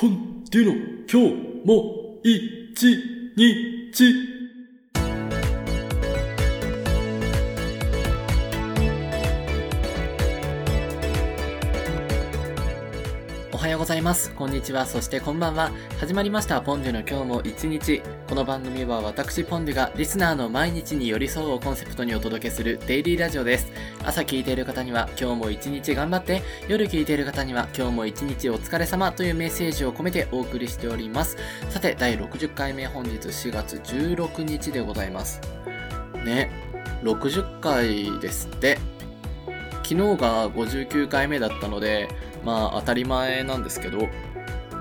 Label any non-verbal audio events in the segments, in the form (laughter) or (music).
本っていうの今日も一日ざいます。こんにちは。そしてこんばんは。始まりました。ポンデュの今日も一日。この番組は私ポンデュがリスナーの毎日に寄り添うをコンセプトにお届けするデイリーラジオです。朝聞いている方には今日も一日頑張って、夜聞いている方には今日も一日お疲れ様というメッセージを込めてお送りしております。さて、第60回目本日4月16日でございます。ね、60回ですって。昨日が59回目だったので、まあ当たり前なんですけど、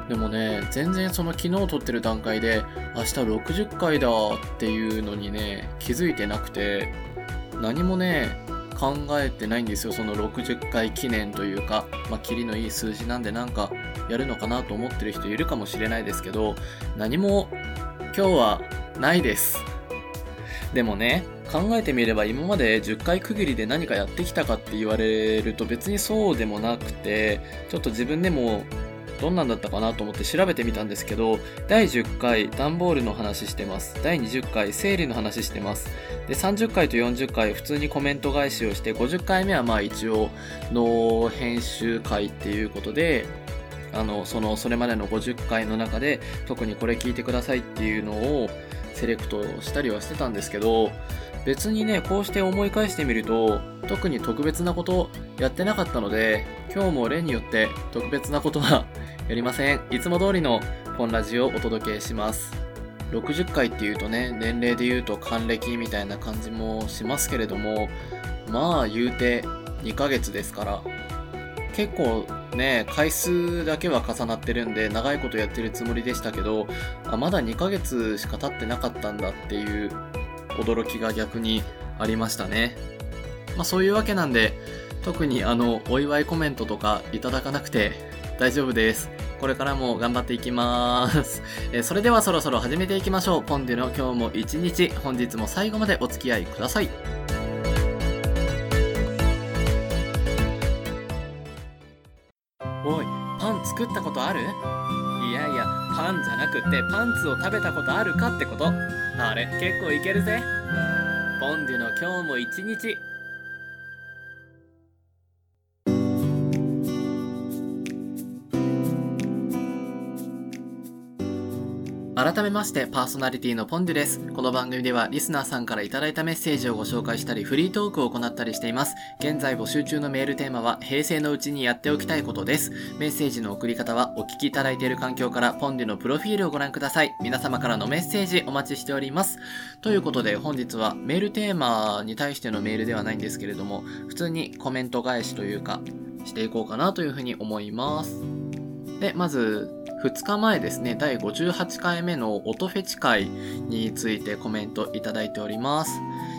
でもね、全然その昨日撮ってる段階で、明日60回だっていうのにね、気づいてなくて、何もね、考えてないんですよ、その60回記念というか、まあ、キリのいい数字なんでなんかやるのかなと思ってる人いるかもしれないですけど、何も今日はないです。でもね、考えてみれば今まで10回区切りで何かやってきたかって言われると別にそうでもなくて、ちょっと自分でもどんなんだったかなと思って調べてみたんですけど、第10回段ボールの話してます。第20回整理の話してます。で、30回と40回普通にコメント返しをして、50回目はまあ一応の編集会っていうことで、あの、その、それまでの50回の中で特にこれ聞いてくださいっていうのをセレクトしたりはしてたんですけど、別にね、こうして思い返してみると、特に特別なことやってなかったので、今日も例によって特別なことは (laughs) やりません。いつも通りの本ラジオをお届けします。60回っていうとね、年齢で言うと還暦みたいな感じもしますけれども、まあ言うて2ヶ月ですから、結構ね、回数だけは重なってるんで、長いことやってるつもりでしたけど、あまだ2ヶ月しか経ってなかったんだっていう驚きが逆にありましたね。まあそういうわけなんで、特にあの、お祝いコメントとかいただかなくて大丈夫です。これからも頑張っていきます。(laughs) えそれではそろそろ始めていきましょう。ポンデの今日も一日、本日も最後までお付き合いください。おい、パン作ったことある？いやいや、パンじゃなくってパンツを食べたことあるかってこと。あれ、結構いけるぜ。ボンデュの今日も一日。改めましてパーソナリティのポンデュです。この番組ではリスナーさんからいいたメッセージをご紹介したりフリートークを行ったりしています。現在募集中のメールテーマは平成のうちにやっておきたいことです。メッセージの送り方はお聞きいただいている環境からポンデュのプロフィールをご覧ください。皆様からのメッセージお待ちしております。ということで本日はメールテーマに対してのメールではないんですけれども、普通にコメント返しというかしていこうかなというふうに思います。で、まず、2日前ですね、第58回目の音フェチ会についてコメントいただいております。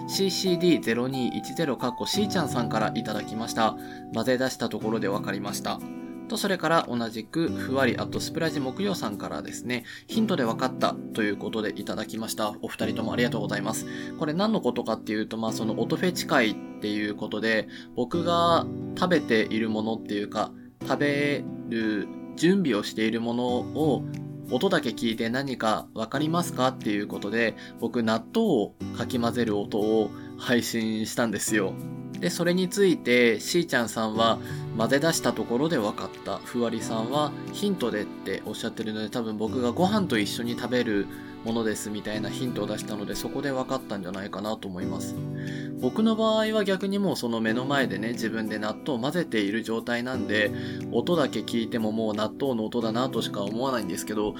CCD0210 かっこ C ちゃんさんからいただきました。混ぜ出したところで分かりました。と、それから同じく、ふわり、あとスプラジ木曜さんからですね、ヒントで分かったということでいただきました。お二人ともありがとうございます。これ何のことかっていうと、まあその音フェチ会っていうことで、僕が食べているものっていうか、食べる準備をしているものを音だけ聞いて何かわかりますかっていうことで僕納豆をかき混ぜる音を配信したんですよ。で、それについて、しーちゃんさんは混ぜ出したところで分かった。ふわりさんはヒントでっておっしゃってるので、多分僕がご飯と一緒に食べるものですみたいなヒントを出したので、そこで分かったんじゃないかなと思います。僕の場合は逆にもうその目の前でね、自分で納豆を混ぜている状態なんで、音だけ聞いてももう納豆の音だなとしか思わないんですけど、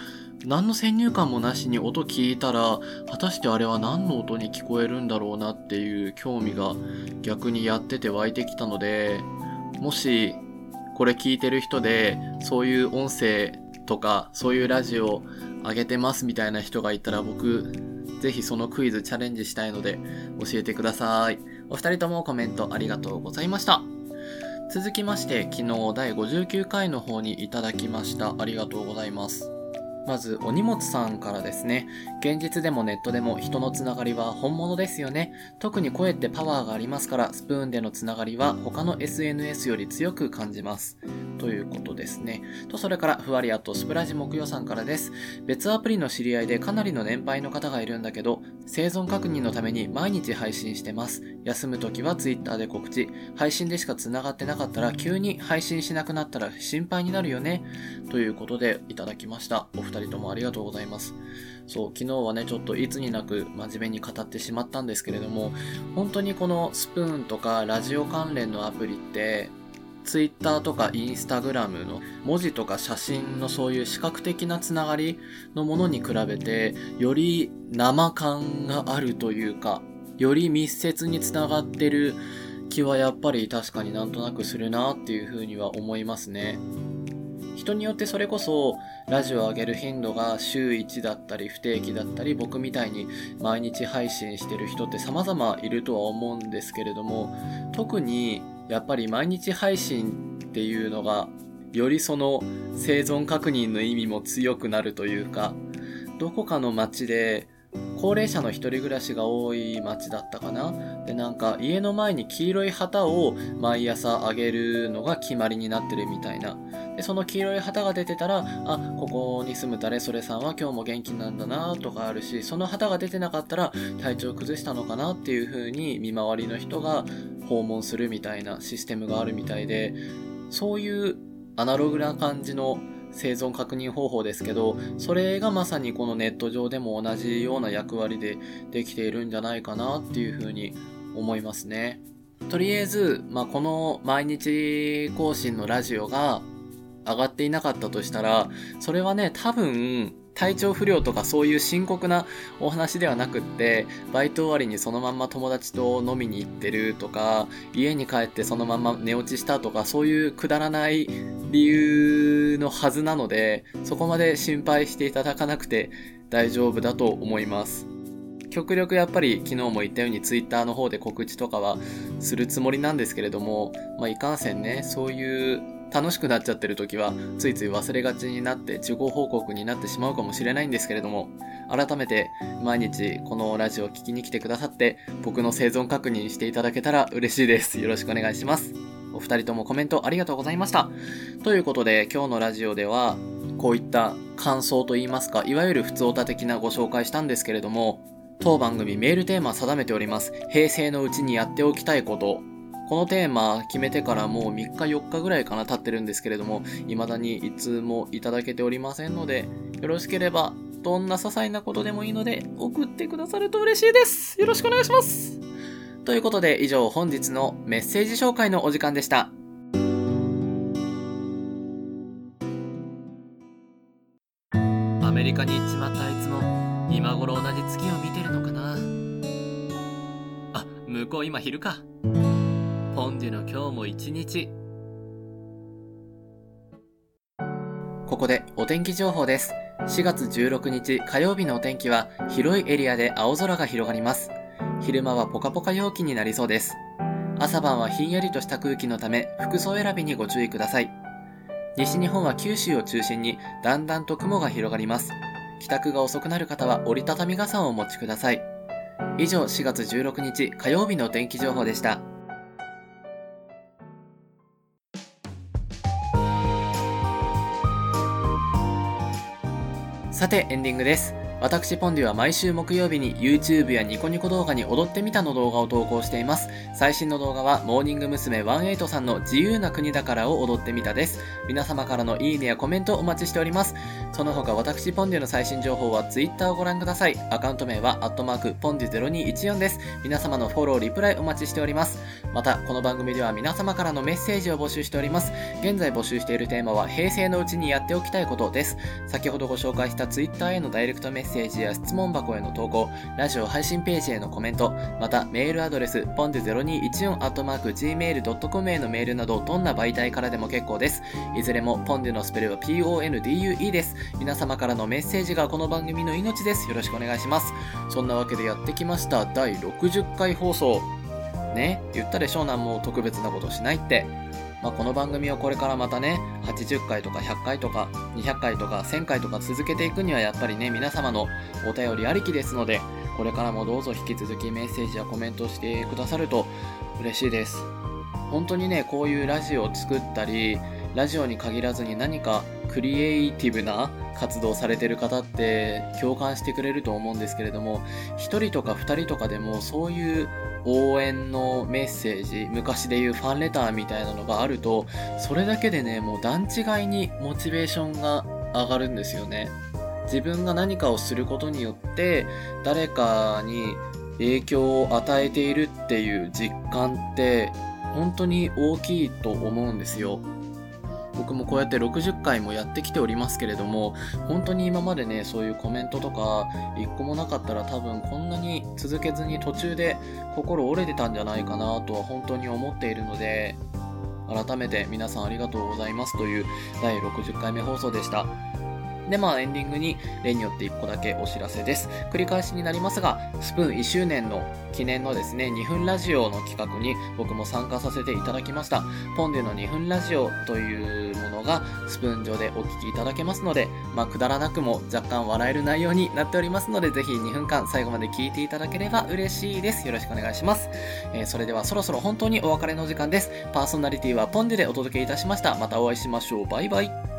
何の先入観もなしに音聞いたら、果たしてあれは何の音に聞こえるんだろうなっていう興味が逆にやってて湧いてきたので、もしこれ聞いてる人で、そういう音声とか、そういうラジオ上げてますみたいな人がいたら僕、ぜひそのクイズチャレンジしたいので教えてください。お二人ともコメントありがとうございました。続きまして、昨日第59回の方にいただきました。ありがとうございます。まず、お荷物さんからですね。現実でもネットでも人のつながりは本物ですよね。特に声ってパワーがありますから、スプーンでのつながりは他の SNS より強く感じます。ということですね。と、それから、ふわりあとスプラジ木曜さんからです。別アプリの知り合いでかなりの年配の方がいるんだけど、生存確認のために毎日配信してます。休む時は Twitter で告知。配信でしか繋がってなかったら、急に配信しなくなったら心配になるよね。ということで、いただきました。お二人ともありがとうございます。そう、昨日はね、ちょっといつになく真面目に語ってしまったんですけれども、本当にこのスプーンとかラジオ関連のアプリって、ツイッターとかインスタグラムの文字とか写真のそういう視覚的なつながりのものに比べて、より生感があるというか、より密接につながってる気はやっぱり確かになんとなくするなっていうふうには思いますね。人によってそれこそラジオを上げる頻度が週1だったり不定期だったり僕みたいに毎日配信してる人って様々いるとは思うんですけれども特にやっぱり毎日配信っていうのがよりその生存確認の意味も強くなるというかどこかの街で高齢者の一人暮らしが多い町だったかなで、なんか家の前に黄色い旗を毎朝あげるのが決まりになってるみたいな。で、その黄色い旗が出てたら、あ、ここに住む誰それさんは今日も元気なんだなとかあるし、その旗が出てなかったら体調崩したのかなっていう風に見回りの人が訪問するみたいなシステムがあるみたいで、そういうアナログな感じの生存確認方法ですけど、それがまさにこのネット上でも同じような役割でできているんじゃないかなっていうふうに思いますね。とりあえず、まあ、この毎日更新のラジオが上がっていなかったとしたら、それはね、多分、体調不良とかそういう深刻なお話ではなくって、バイト終わりにそのまんま友達と飲みに行ってるとか、家に帰ってそのまんま寝落ちしたとか、そういうくだらない理由のはずなので、そこまで心配していただかなくて大丈夫だと思います。極力やっぱり昨日も言ったように Twitter の方で告知とかはするつもりなんですけれども、まあ、いかんせんね、そういう楽しくなっちゃってる時はついつい忘れがちになって事後報告になってしまうかもしれないんですけれども改めて毎日このラジオを聴きに来てくださって僕の生存確認していただけたら嬉しいです。よろしくお願いします。お二人ともコメントありがとうございました。ということで今日のラジオではこういった感想といいますかいわゆる普通オタ的なご紹介したんですけれども当番組メールテーマ定めております。平成のうちにやっておきたいことこのテーマ決めてからもう3日4日ぐらいかな経ってるんですけれども、未だにいつもいただけておりませんので、よろしければどんな些細なことでもいいので送ってくださると嬉しいです。よろしくお願いします。ということで以上本日のメッセージ紹介のお時間でした。アメリカに行っちまったあいつも今頃同じ月を見てるのかなあ、向こう今昼か。ポンデュの今日も一日。ここでお天気情報です。4月16日火曜日のお天気は広いエリアで青空が広がります。昼間はポカポカ陽気になりそうです。朝晩はひんやりとした空気のため服装選びにご注意ください。西日本は九州を中心にだんだんと雲が広がります。帰宅が遅くなる方は折りたたみ傘をお持ちください。以上4月16日火曜日のお天気情報でした。さてエンディングです。私ポンデュは毎週木曜日に YouTube やニコニコ動画に踊ってみたの動画を投稿しています。最新の動画はモーニング娘。18さんの自由な国だからを踊ってみたです。皆様からのいいねやコメントお待ちしております。その他私ポンデュの最新情報は Twitter をご覧ください。アカウント名はアットマークポンデュ0214です。皆様のフォロー、リプライお待ちしております。また、この番組では皆様からのメッセージを募集しております。現在募集しているテーマは平成のうちにやっておきたいことです。先ほどご紹介した Twitter へのダイレクトメッセージセージや質問箱への投稿、ラジオ配信ページへのコメント、またメールアドレス、ポンデ0214 gmail.com へのメールなど、どんな媒体からでも結構です。いずれもポンデのスペルは PONDUE です。皆様からのメッセージがこの番組の命です。よろしくお願いします。そんなわけでやってきました第60回放送。ね、言ったでしょ？うなんも特別なことしないって。まあ、この番組をこれからまたね、80回とか100回とか200回とか1000回とか続けていくにはやっぱりね、皆様のお便りありきですので、これからもどうぞ引き続きメッセージやコメントしてくださると嬉しいです。本当にね、こういうラジオを作ったり、ラジオに限らずに何かクリエイティブな活動されてる方って共感してくれると思うんですけれども、1人とか2人とかでもそういう応援のメッセージ、昔で言うファンレターみたいなのがあると、それだけでね、もう段違いにモチベーションが上がるんですよね。自分が何かをすることによって、誰かに影響を与えているっていう実感って、本当に大きいと思うんですよ。僕もこうやって60回もやってきておりますけれども、本当に今までね、そういうコメントとか一個もなかったら多分こんなに続けずに途中で心折れてたんじゃないかなとは本当に思っているので、改めて皆さんありがとうございますという第60回目放送でした。で、まあエンディングに例によって1個だけお知らせです。繰り返しになりますが、スプーン1周年の記念のですね、2分ラジオの企画に僕も参加させていただきました。ポンデの2分ラジオというものがスプーン上でお聞きいただけますので、まあくだらなくも若干笑える内容になっておりますので、ぜひ2分間最後まで聞いていただければ嬉しいです。よろしくお願いします。えーそれではそろそろ本当にお別れの時間です。パーソナリティはポンデでお届けいたしました。またお会いしましょう。バイバイ。